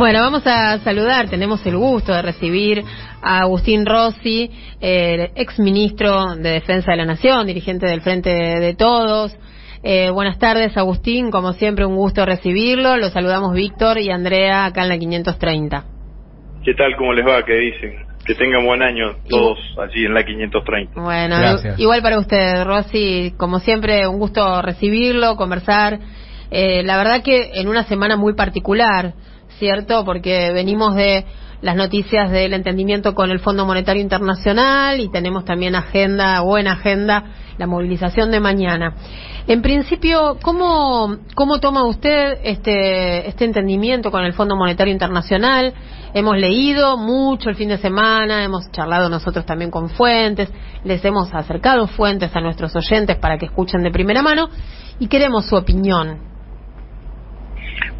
Bueno, vamos a saludar, tenemos el gusto de recibir a Agustín Rossi, el ex ministro de Defensa de la Nación, dirigente del Frente de Todos. Eh, buenas tardes, Agustín, como siempre un gusto recibirlo. Los saludamos Víctor y Andrea acá en la 530. ¿Qué tal? ¿Cómo les va? ¿Qué dicen? Que tengan buen año todos allí en la 530. Bueno, igual para usted, Rossi, como siempre un gusto recibirlo, conversar. Eh, la verdad que en una semana muy particular, ¿cierto? Porque venimos de las noticias del entendimiento con el Fondo Monetario Internacional y tenemos también agenda, buena agenda, la movilización de mañana. En principio, ¿cómo, cómo toma usted este, este entendimiento con el Fondo Monetario Internacional? Hemos leído mucho el fin de semana, hemos charlado nosotros también con fuentes, les hemos acercado fuentes a nuestros oyentes para que escuchen de primera mano y queremos su opinión.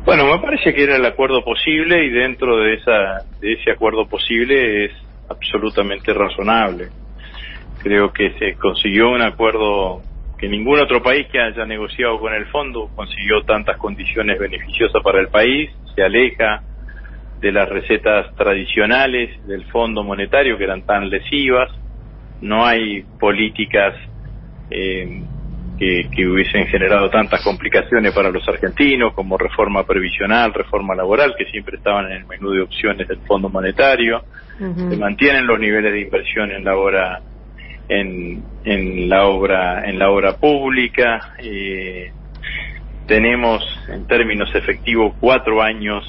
Bueno, me parece que era el acuerdo posible y dentro de, esa, de ese acuerdo posible es absolutamente razonable. Creo que se consiguió un acuerdo que ningún otro país que haya negociado con el fondo consiguió tantas condiciones beneficiosas para el país, se aleja de las recetas tradicionales del Fondo Monetario que eran tan lesivas, no hay políticas eh, que, hubiesen generado tantas complicaciones para los argentinos como reforma previsional, reforma laboral, que siempre estaban en el menú de opciones del Fondo Monetario. Se mantienen los niveles de inversión en la obra en, en la obra en la obra pública. Eh, tenemos en términos efectivos cuatro años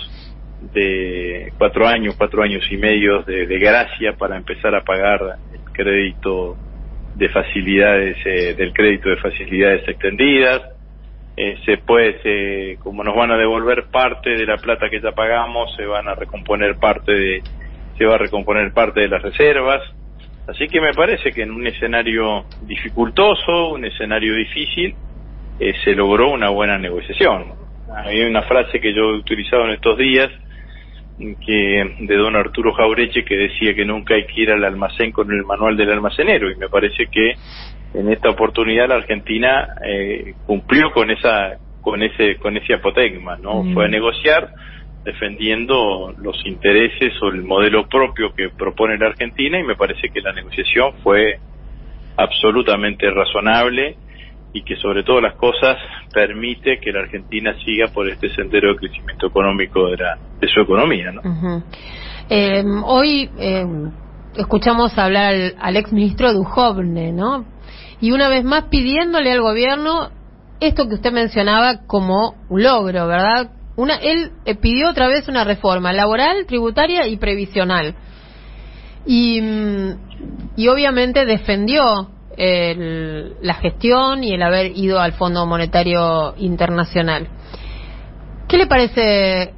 de cuatro años, cuatro años y medio de, de gracia para empezar a pagar el crédito de facilidades eh, del crédito de facilidades extendidas. Eh, se puede como nos van a devolver parte de la plata que ya pagamos se van a recomponer parte de se va a recomponer parte de las reservas. Así que me parece que en un escenario dificultoso un escenario difícil eh, se logró una buena negociación. Hay una frase que yo he utilizado en estos días que de don Arturo Jaureche que decía que nunca hay que ir al almacén con el manual del almacenero. Y me parece que en esta oportunidad la Argentina eh, cumplió con esa con ese con ese apotegma no fue a negociar defendiendo los intereses o el modelo propio que propone la Argentina y me parece que la negociación fue absolutamente razonable y que sobre todas las cosas permite que la Argentina siga por este sendero de crecimiento económico de, la, de su economía. ¿no? eh, hoy eh, escuchamos hablar al, al ex ministro Dujovne, ¿no? Y una vez más pidiéndole al gobierno esto que usted mencionaba como un logro, ¿verdad? Una, él eh, pidió otra vez una reforma laboral, tributaria y previsional. Y, mm, y obviamente defendió el, la gestión y el haber ido al Fondo Monetario Internacional. ¿Qué le parece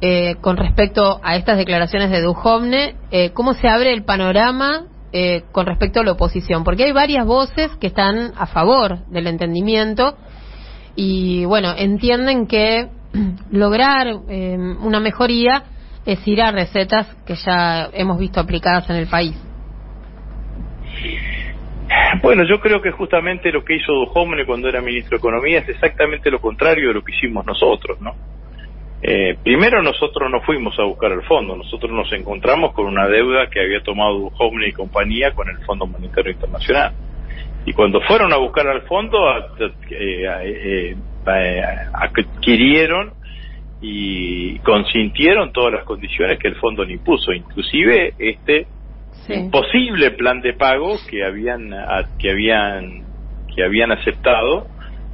eh, con respecto a estas declaraciones de Duhovne? Eh, ¿Cómo se abre el panorama eh, con respecto a la oposición? Porque hay varias voces que están a favor del entendimiento y, bueno, entienden que lograr una mejoría es ir a recetas que ya hemos visto aplicadas en el país. Bueno, yo creo que justamente lo que hizo Duhovne cuando era ministro de Economía es exactamente lo contrario de lo que hicimos nosotros, ¿no? Eh, primero nosotros no fuimos a buscar el fondo, nosotros nos encontramos con una deuda que había tomado Duhovne y compañía con el Fondo Monetario Internacional. Y cuando fueron a buscar al fondo, eh, eh, adquirieron y consintieron todas las condiciones que el fondo le impuso, inclusive este posible plan de pago que habían que habían que habían aceptado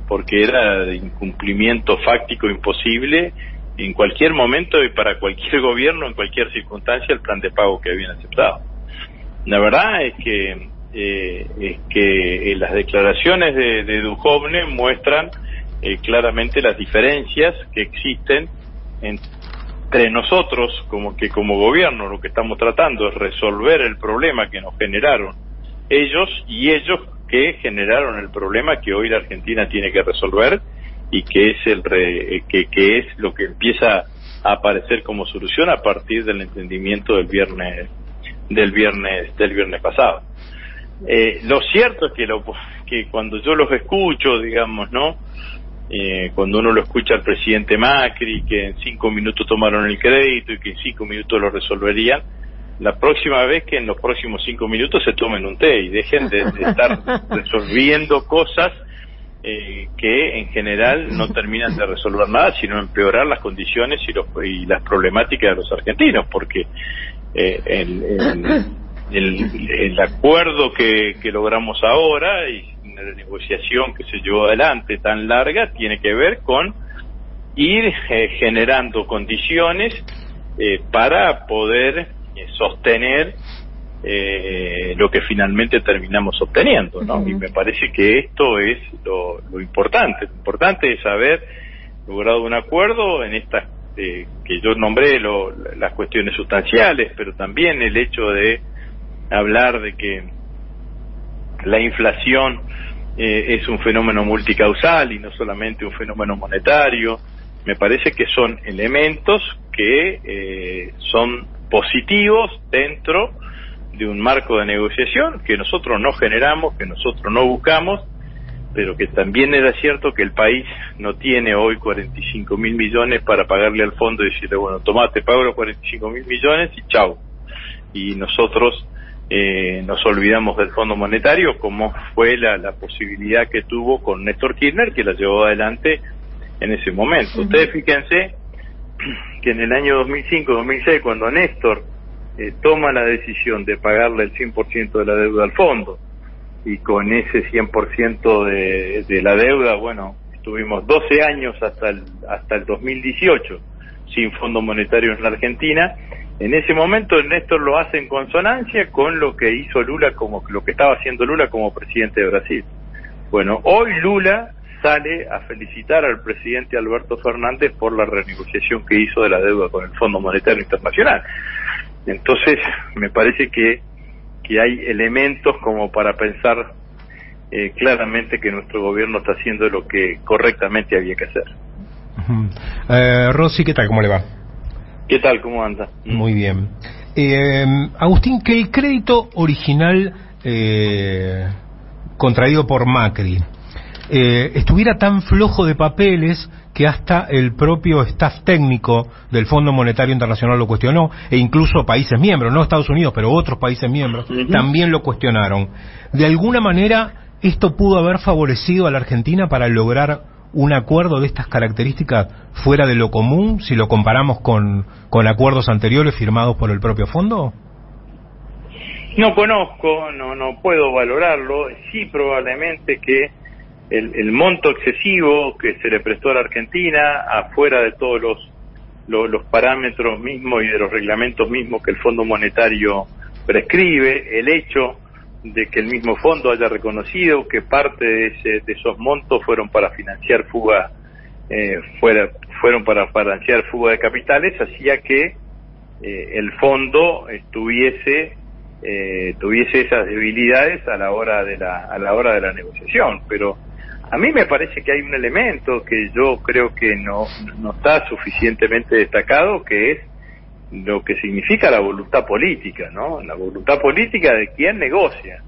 porque era de incumplimiento fáctico imposible en cualquier momento y para cualquier gobierno en cualquier circunstancia el plan de pago que habían aceptado. La verdad es que eh, es que eh, las declaraciones de, de Duhovne muestran eh, claramente las diferencias que existen en, entre nosotros, como que como gobierno lo que estamos tratando es resolver el problema que nos generaron ellos y ellos que generaron el problema que hoy la Argentina tiene que resolver y que es el que, que es lo que empieza a aparecer como solución a partir del entendimiento del viernes del viernes del viernes pasado. Eh, lo cierto es que lo que cuando yo los escucho, digamos, ¿no? Eh, cuando uno lo escucha al presidente Macri, que en cinco minutos tomaron el crédito y que en cinco minutos lo resolverían, la próxima vez que en los próximos cinco minutos se tomen un té y dejen de, estar resolviendo cosas eh, que en general no terminan de resolver nada, sino empeorar las condiciones y, los, y las problemáticas de los argentinos, porque eh, el, el, acuerdo que, que logramos ahora y la negociación que se llevó adelante tan larga tiene que ver con ir eh, generando condiciones eh, para poder eh, sostener lo que finalmente terminamos obteniendo, ¿no? Y me parece que esto es lo, lo importante. Lo importante es haber logrado un acuerdo en estas que yo nombré lo, las cuestiones sustanciales, pero también el hecho de hablar de que la inflación eh, es un fenómeno multicausal y no solamente un fenómeno monetario. Me parece que son elementos que eh, son positivos dentro de un marco de negociación que nosotros no generamos, que nosotros no buscamos, pero que también era cierto que el país no tiene hoy 45 mil millones para pagarle al fondo y decirle, bueno, tomate, pago los 45 mil millones y chao. Y nosotros eh, nos olvidamos del Fondo Monetario, como fue la, la, posibilidad que tuvo con Néstor Kirchner, que la llevó adelante en ese momento. Ustedes fíjense que en el año 2005-2006, cuando Néstor eh, toma la decisión de pagarle el 100% de la deuda al fondo, y con ese 100% de, de la deuda, bueno, estuvimos 12 años hasta el, hasta el 2018 sin Fondo Monetario en la Argentina, en ese momento Néstor lo hace en consonancia con lo que hizo Lula como lo que estaba haciendo Lula como presidente de Brasil. Bueno, hoy Lula sale a felicitar al presidente Alberto Fernández por la renegociación que hizo de la deuda con el Fondo Monetario Internacional. Entonces, me parece que, que hay elementos como para pensar eh, claramente que nuestro gobierno está haciendo lo que correctamente había que hacer. eh, Rosy, ¿qué tal? ¿Cómo le va? ¿Qué tal? ¿Cómo anda? Muy bien. Eh, Agustín, que el crédito original eh, contraído por Macri eh, estuviera tan flojo de papeles que hasta el propio staff técnico del Fondo Monetario Internacional lo cuestionó, e incluso países miembros, no Estados Unidos, pero otros países miembros, también lo cuestionaron. De alguna manera, esto pudo haber favorecido a la Argentina para lograr un acuerdo de estas características fuera de lo común si lo comparamos con, con acuerdos anteriores firmados por el propio fondo? No conozco, no, no puedo valorarlo. Sí, probablemente que el, el monto excesivo que se le prestó a la Argentina, afuera de todos los, los, los parámetros mismos y de los reglamentos mismos que el Fondo Monetario prescribe, el hecho de que el mismo fondo haya reconocido que parte de, ese, de esos montos fueron para financiar fuga, eh, fuera, fueron para financiar fuga de capitales, hacía que eh, el fondo estuviese eh, tuviese esas debilidades a la hora de la a la hora de la negociación, pero a mí me parece que hay un elemento que yo creo que no no está suficientemente destacado, que es lo que significa la voluntad política, ¿no? La voluntad política de quien negocia.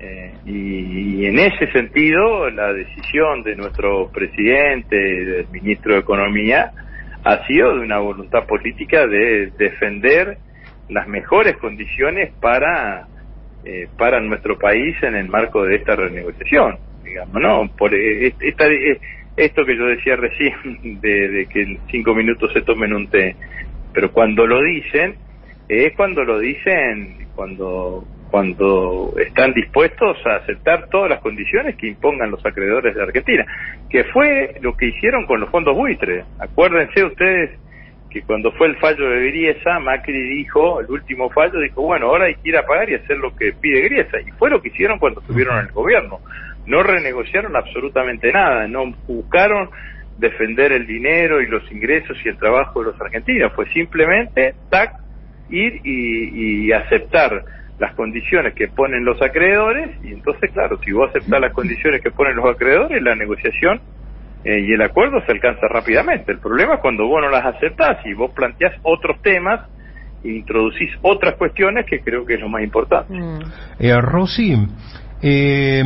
Eh, y, en ese sentido, la decisión de nuestro presidente, del ministro de Economía, ha sido de una voluntad política de defender las mejores condiciones para eh, para nuestro país en el marco de esta renegociación, digamos, ¿no? Por eh, esta, esto que yo decía recién de, de que en cinco minutos se tomen un té pero cuando lo dicen es cuando lo dicen cuando cuando están dispuestos a aceptar todas las condiciones que impongan los acreedores de Argentina, que fue lo que hicieron con los fondos buitres. Acuérdense ustedes que cuando fue el fallo de Griesa, Macri dijo, el último fallo, dijo, bueno, ahora hay que ir a pagar y hacer lo que pide Griesa. Y fue lo que hicieron cuando estuvieron en el gobierno. No renegociaron absolutamente nada, no buscaron defender el dinero y los ingresos y el trabajo de los argentinos, fue simplemente tac, ir y, y aceptar las condiciones que ponen los acreedores y entonces claro, si vos aceptás las condiciones que ponen los acreedores, la negociación eh, y el acuerdo se alcanza rápidamente. El problema es cuando vos no las aceptás y vos planteás otros temas introducís otras cuestiones que creo que es lo más importante. Mm. Eh, Rosy, eh,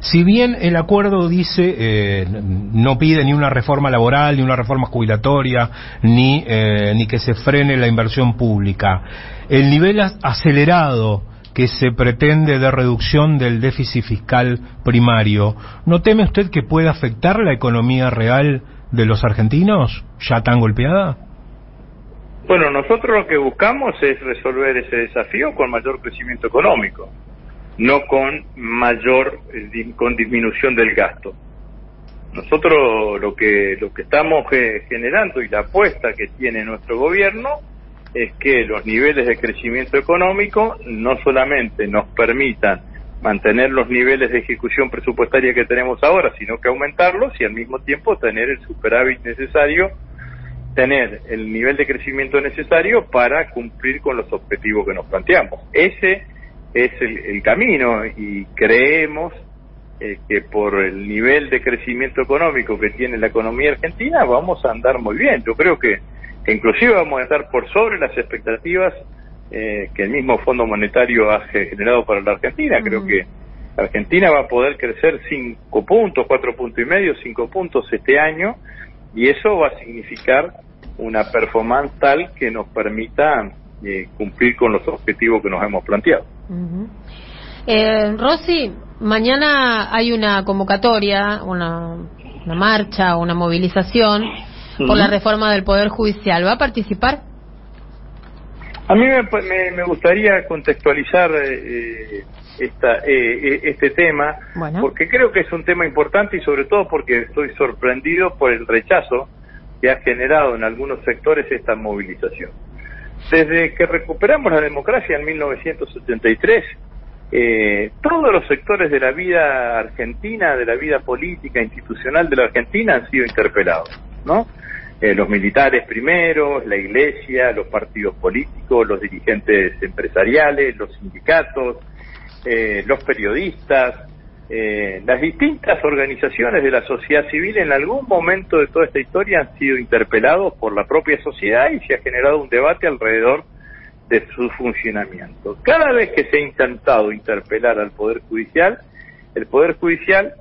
Si bien el acuerdo dice, eh, no pide ni una reforma laboral, ni una reforma jubilatoria, ni, eh, ni que se frene la inversión pública, el nivel acelerado que se pretende de reducción del déficit fiscal primario, ¿no teme usted que puede afectar la economía real de los argentinos, ya tan golpeada? Bueno, nosotros lo que buscamos es resolver ese desafío con mayor crecimiento económico no con mayor, eh, con disminución del gasto. Nosotros lo que, lo que estamos eh, generando y la apuesta que tiene nuestro gobierno es que los niveles de crecimiento económico no solamente nos permitan mantener los niveles de ejecución presupuestaria que tenemos ahora, sino que aumentarlos y al mismo tiempo tener el superávit necesario, tener el nivel de crecimiento necesario para cumplir con los objetivos que nos planteamos. Ese es el, camino y creemos eh, que por el nivel de crecimiento económico que tiene la economía argentina vamos a andar muy bien. Yo creo que, inclusive vamos a estar por sobre las expectativas eh, que el mismo Fondo Monetario ha generado para la Argentina. Creo que Argentina va a poder crecer cinco puntos, cuatro puntos y medio, cinco puntos este año y eso va a significar una performance tal que nos permita eh, cumplir con los objetivos que nos hemos planteado eh, Rosy, mañana hay una convocatoria, una, una marcha, una movilización por la reforma del Poder Judicial. ¿Va a participar? A mí me, me, gustaría contextualizar eh, esta, eh, este tema, porque creo que es un tema importante y sobre todo porque estoy sorprendido por el rechazo que ha generado en algunos sectores esta movilización. Desde que recuperamos la democracia en 1973, eh, todos los sectores de la vida argentina, de la vida política, institucional de la Argentina han sido interpelados, ¿no? Eh, los militares primero, la iglesia, los partidos políticos, los dirigentes empresariales, los sindicatos, eh, los periodistas, eh, las distintas organizaciones de la sociedad civil en algún momento de toda esta historia han sido interpelados por la propia sociedad y se ha generado un debate alrededor de su funcionamiento. Cada vez que se ha intentado interpelar al Poder Judicial, el Poder Judicial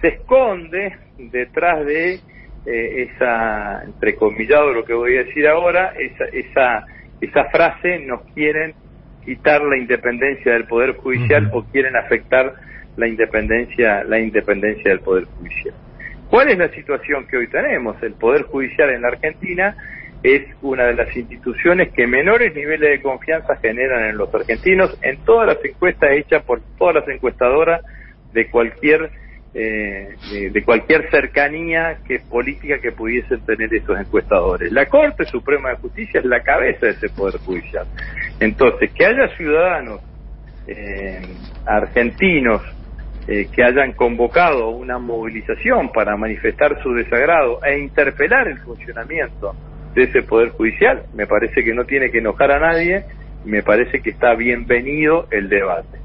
se esconde detrás de eh, esa, entrecomillado lo que voy a decir ahora, esa, esa, esa frase, nos quieren quitar la independencia del Poder Judicial o quieren afectar la independencia, la independencia del Poder Judicial. ¿Cuál es la situación que hoy tenemos? El Poder Judicial en la Argentina es una de las instituciones que menores niveles de confianza generan en los argentinos en todas las encuestas hechas por todas las encuestadoras de cualquier eh, de, cualquier cercanía que política que pudiesen tener esos encuestadores. La Corte Suprema de Justicia es la cabeza de ese poder judicial. Entonces, que haya ciudadanos eh, argentinos eh, que hayan convocado una movilización para manifestar su desagrado e interpelar el funcionamiento de ese Poder Judicial, me parece que no tiene que enojar a nadie, me parece que está bienvenido el debate.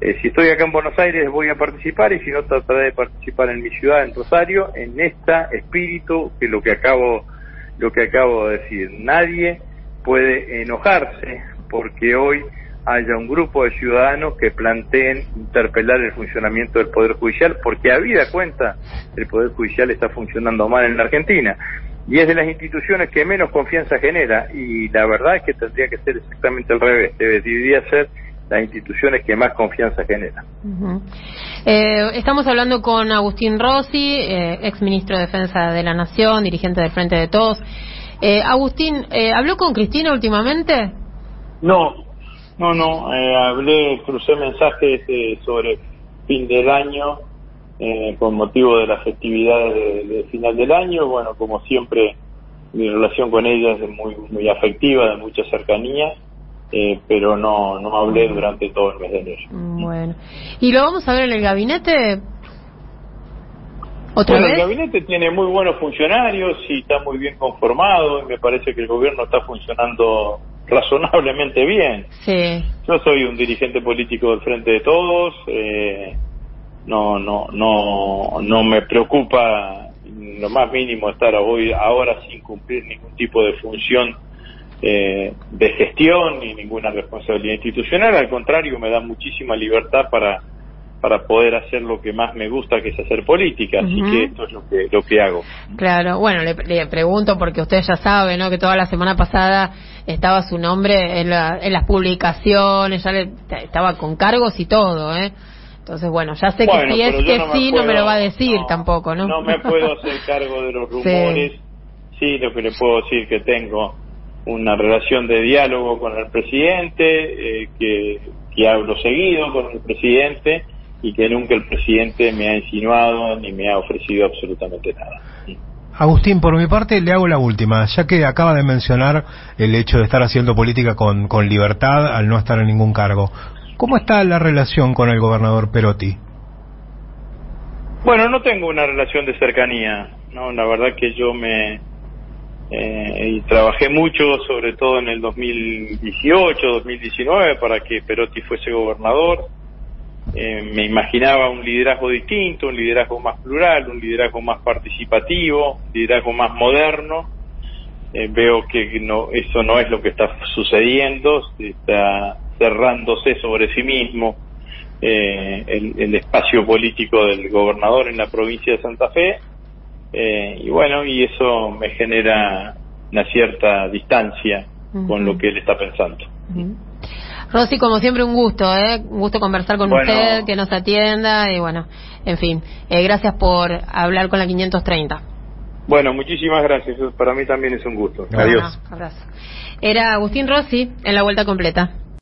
Eh, si estoy acá en Buenos Aires voy a participar y si no trataré de participar en mi ciudad, en Rosario, en este espíritu que lo que acabo, lo que acabo de decir. Nadie puede enojarse porque hoy haya un grupo de ciudadanos que planteen interpelar el funcionamiento del Poder Judicial, porque a vida cuenta el Poder Judicial está funcionando mal en la Argentina. Y es de las instituciones que menos confianza genera, y la verdad es que tendría que ser exactamente al revés, debería ser las instituciones que más confianza generan. Eh, estamos hablando con Agustín Rossi, eh, ex ministro de Defensa de la Nación, dirigente del Frente de Todos. Eh, Agustín, ¿habló con Cristina últimamente? No, no, no, eh, hablé, crucé mensajes eh, sobre fin del año eh, con motivo de las festividades de, final del año. Bueno, como siempre, mi relación con ella es muy, muy afectiva, de mucha cercanía. Eh, pero no, no hablé durante todo el mes de enero. Bueno, ¿y lo vamos a ver en el gabinete? ¿Otra vez? el gabinete tiene muy buenos funcionarios y está muy bien conformado y me parece que el gobierno está funcionando razonablemente bien. Sí. Yo soy un dirigente político del Frente de Todos, eh, no, no, no, no me preocupa lo más mínimo estar hoy ahora sin cumplir ningún tipo de función eh, de gestión ni ninguna responsabilidad institucional, al contrario me da muchísima libertad para para poder hacer lo que más me gusta, que es hacer política. Así que esto es lo que, lo que hago. Claro, bueno, le, pregunto porque usted ya sabe, ¿no? Que toda la semana pasada estaba su nombre en, en las publicaciones, ya le, estaba con cargos y todo, ¿eh? Entonces, bueno, ya sé que si es que sí, no me lo va a decir tampoco, ¿no? No me puedo hacer cargo de los rumores. Sí. lo que le puedo decir que tengo una relación de diálogo con el presidente, eh, que, que hablo seguido con el presidente y que nunca el presidente me ha insinuado ni me ha ofrecido absolutamente nada. Agustín, por mi parte le hago la última, ya que acaba de mencionar el hecho de estar haciendo política con, con libertad al no estar en ningún cargo. ¿Cómo está la relación con el gobernador Perotti? Bueno, no tengo una relación de cercanía, no, la verdad que yo me eh, y trabajé mucho, sobre todo en el 2018, 2019, para que Perotti fuese gobernador. Eh, me imaginaba un liderazgo distinto, un liderazgo más plural, un liderazgo más participativo, un liderazgo más moderno. Eh, veo que no, eso no es lo que está sucediendo, está cerrándose sobre sí mismo eh, el, espacio político del gobernador en la provincia de Santa Fe eh, y bueno y eso me genera una cierta distancia con lo que él está pensando. Rosy, como siempre, un gusto, ¿eh? Un gusto conversar con usted, que nos atienda y bueno, en fin, eh, gracias por hablar con la 530. Bueno, muchísimas gracias. Para mí también es un gusto. Adiós. Abrazo. Era Agustín Rossi en la vuelta completa.